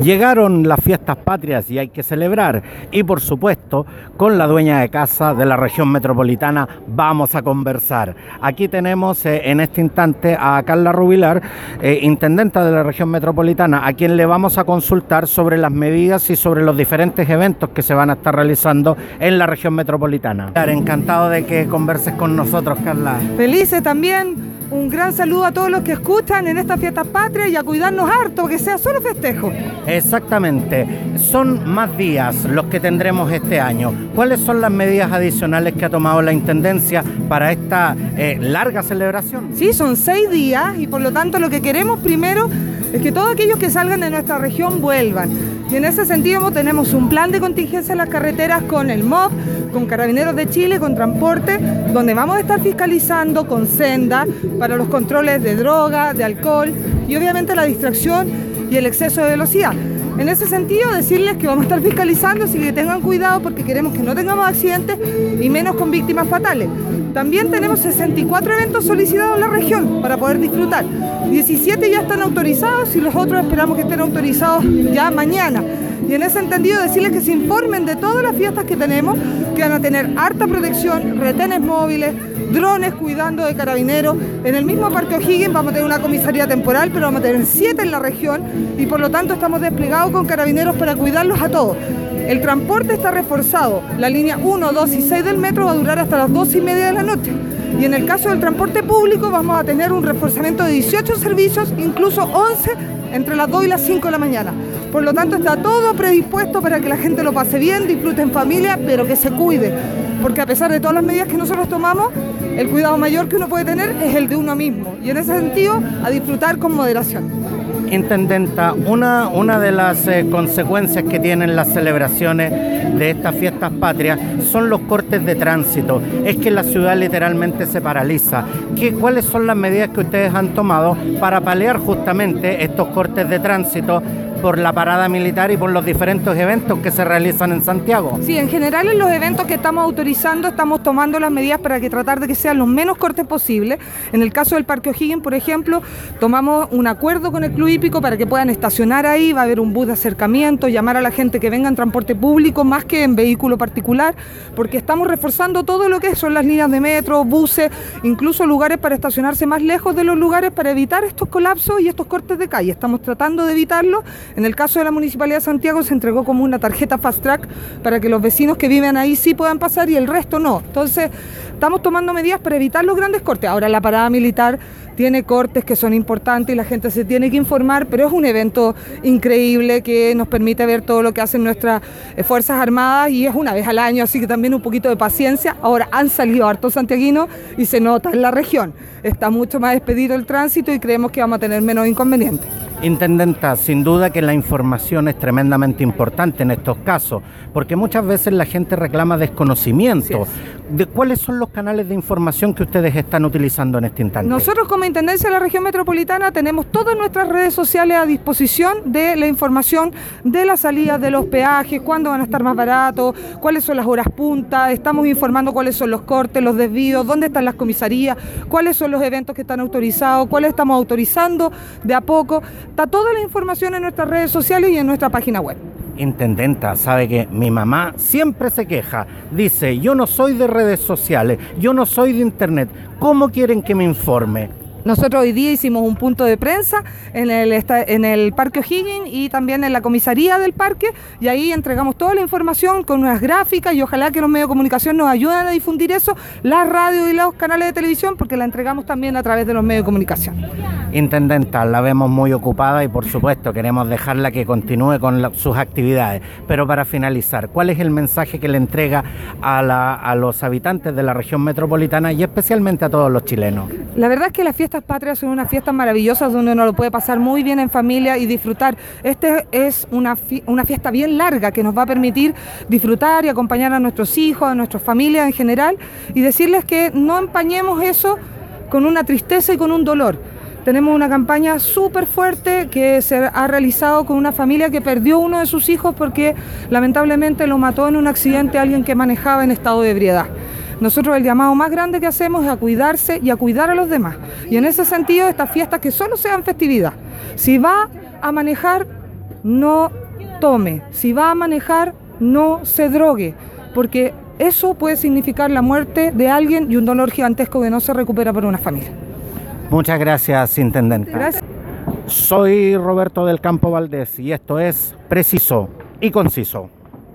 Llegaron las fiestas patrias y hay que celebrar. Y por supuesto, con la dueña de casa de la región metropolitana vamos a conversar. Aquí tenemos eh, en este instante a Carla Rubilar, eh, intendenta de la región metropolitana, a quien le vamos a consultar sobre las medidas y sobre los diferentes eventos que se van a estar realizando en la región metropolitana. Encantado de que converses con nosotros, Carla. Felices también un gran saludo a todos los que escuchan en esta fiesta patria y a cuidarnos harto, que sea solo festejo. Exactamente, son más días los que tendremos este año. ¿Cuáles son las medidas adicionales que ha tomado la Intendencia para esta eh, larga celebración? Sí, son seis días y por lo tanto lo que queremos primero es que todos aquellos que salgan de nuestra región vuelvan. Y en ese sentido tenemos un plan de contingencia en las carreteras con el MOB, con Carabineros de Chile, con transporte, donde vamos a estar fiscalizando con senda para los controles de droga, de alcohol y obviamente la distracción y el exceso de velocidad. En ese sentido, decirles que vamos a estar fiscalizando, así que tengan cuidado porque queremos que no tengamos accidentes y menos con víctimas fatales. También tenemos 64 eventos solicitados en la región para poder disfrutar. 17 ya están autorizados y los otros esperamos que estén autorizados ya mañana. Y en ese entendido decirles que se informen de todas las fiestas que tenemos, que van a tener harta protección, retenes móviles, drones cuidando de carabineros. En el mismo Parque O'Higgins vamos a tener una comisaría temporal, pero vamos a tener siete en la región y por lo tanto estamos desplegados con carabineros para cuidarlos a todos. El transporte está reforzado. La línea 1, 2 y 6 del metro va a durar hasta las 2 y media de la noche. Y en el caso del transporte público vamos a tener un reforzamiento de 18 servicios, incluso 11 entre las 2 y las 5 de la mañana. Por lo tanto está todo predispuesto para que la gente lo pase bien, disfrute en familia, pero que se cuide. Porque a pesar de todas las medidas que nosotros tomamos, el cuidado mayor que uno puede tener es el de uno mismo. Y en ese sentido, a disfrutar con moderación. Intendenta, una, una de las eh, consecuencias que tienen las celebraciones de estas fiestas patrias son los cortes de tránsito. Es que la ciudad literalmente se paraliza. ¿Qué, ¿Cuáles son las medidas que ustedes han tomado para paliar justamente estos cortes de tránsito por la parada militar y por los diferentes eventos que se realizan en Santiago. Sí, en general en los eventos que estamos autorizando estamos tomando las medidas para que tratar de que sean los menos cortes posibles. En el caso del Parque O'Higgins, por ejemplo, tomamos un acuerdo con el Club Hípico para que puedan estacionar ahí, va a haber un bus de acercamiento, llamar a la gente que venga en transporte público más que en vehículo particular, porque estamos reforzando todo lo que son las líneas de metro, buses, incluso lugares para estacionarse más lejos de los lugares para evitar estos colapsos y estos cortes de calle. Estamos tratando de evitarlo en el caso de la Municipalidad de Santiago se entregó como una tarjeta Fast Track para que los vecinos que viven ahí sí puedan pasar y el resto no. Entonces, estamos tomando medidas para evitar los grandes cortes. Ahora la parada militar tiene cortes que son importantes y la gente se tiene que informar, pero es un evento increíble que nos permite ver todo lo que hacen nuestras eh, Fuerzas Armadas y es una vez al año, así que también un poquito de paciencia. Ahora han salido hartos santiaguinos y se nota en la región. Está mucho más expedido el tránsito y creemos que vamos a tener menos inconvenientes. Intendenta, sin duda que la información es tremendamente importante en estos casos, porque muchas veces la gente reclama desconocimiento. ¿De cuáles son los canales de información que ustedes están utilizando en este instante? Nosotros como Intendencia de la Región Metropolitana tenemos todas nuestras redes sociales a disposición de la información de las salidas de los peajes, cuándo van a estar más baratos, cuáles son las horas punta, estamos informando cuáles son los cortes, los desvíos, dónde están las comisarías, cuáles son los eventos que están autorizados, cuáles estamos autorizando de a poco. Está toda la información en nuestras redes sociales y en nuestra página web. Intendenta, sabe que mi mamá siempre se queja. Dice, yo no soy de redes sociales, yo no soy de internet. ¿Cómo quieren que me informe? Nosotros hoy día hicimos un punto de prensa en el, en el Parque O'Higgins y también en la comisaría del parque y ahí entregamos toda la información con unas gráficas y ojalá que los medios de comunicación nos ayuden a difundir eso, las radios y los canales de televisión porque la entregamos también a través de los medios de comunicación. Intendenta, la vemos muy ocupada y por supuesto queremos dejarla que continúe con sus actividades. Pero para finalizar, ¿cuál es el mensaje que le entrega a, a los habitantes de la región metropolitana y especialmente a todos los chilenos? La verdad es que la fiesta estas patrias son unas fiestas maravillosas donde uno lo puede pasar muy bien en familia y disfrutar. Este es una, una fiesta bien larga que nos va a permitir disfrutar y acompañar a nuestros hijos, a nuestras familias en general y decirles que no empañemos eso con una tristeza y con un dolor. Tenemos una campaña súper fuerte que se ha realizado con una familia que perdió uno de sus hijos porque lamentablemente lo mató en un accidente alguien que manejaba en estado de ebriedad. Nosotros el llamado más grande que hacemos es a cuidarse y a cuidar a los demás. Y en ese sentido, estas fiestas que solo sean festividad. Si va a manejar, no tome. Si va a manejar, no se drogue, porque eso puede significar la muerte de alguien y un dolor gigantesco que no se recupera para una familia. Muchas gracias, Intendente. Gracias. Soy Roberto del Campo Valdés y esto es Preciso y Conciso.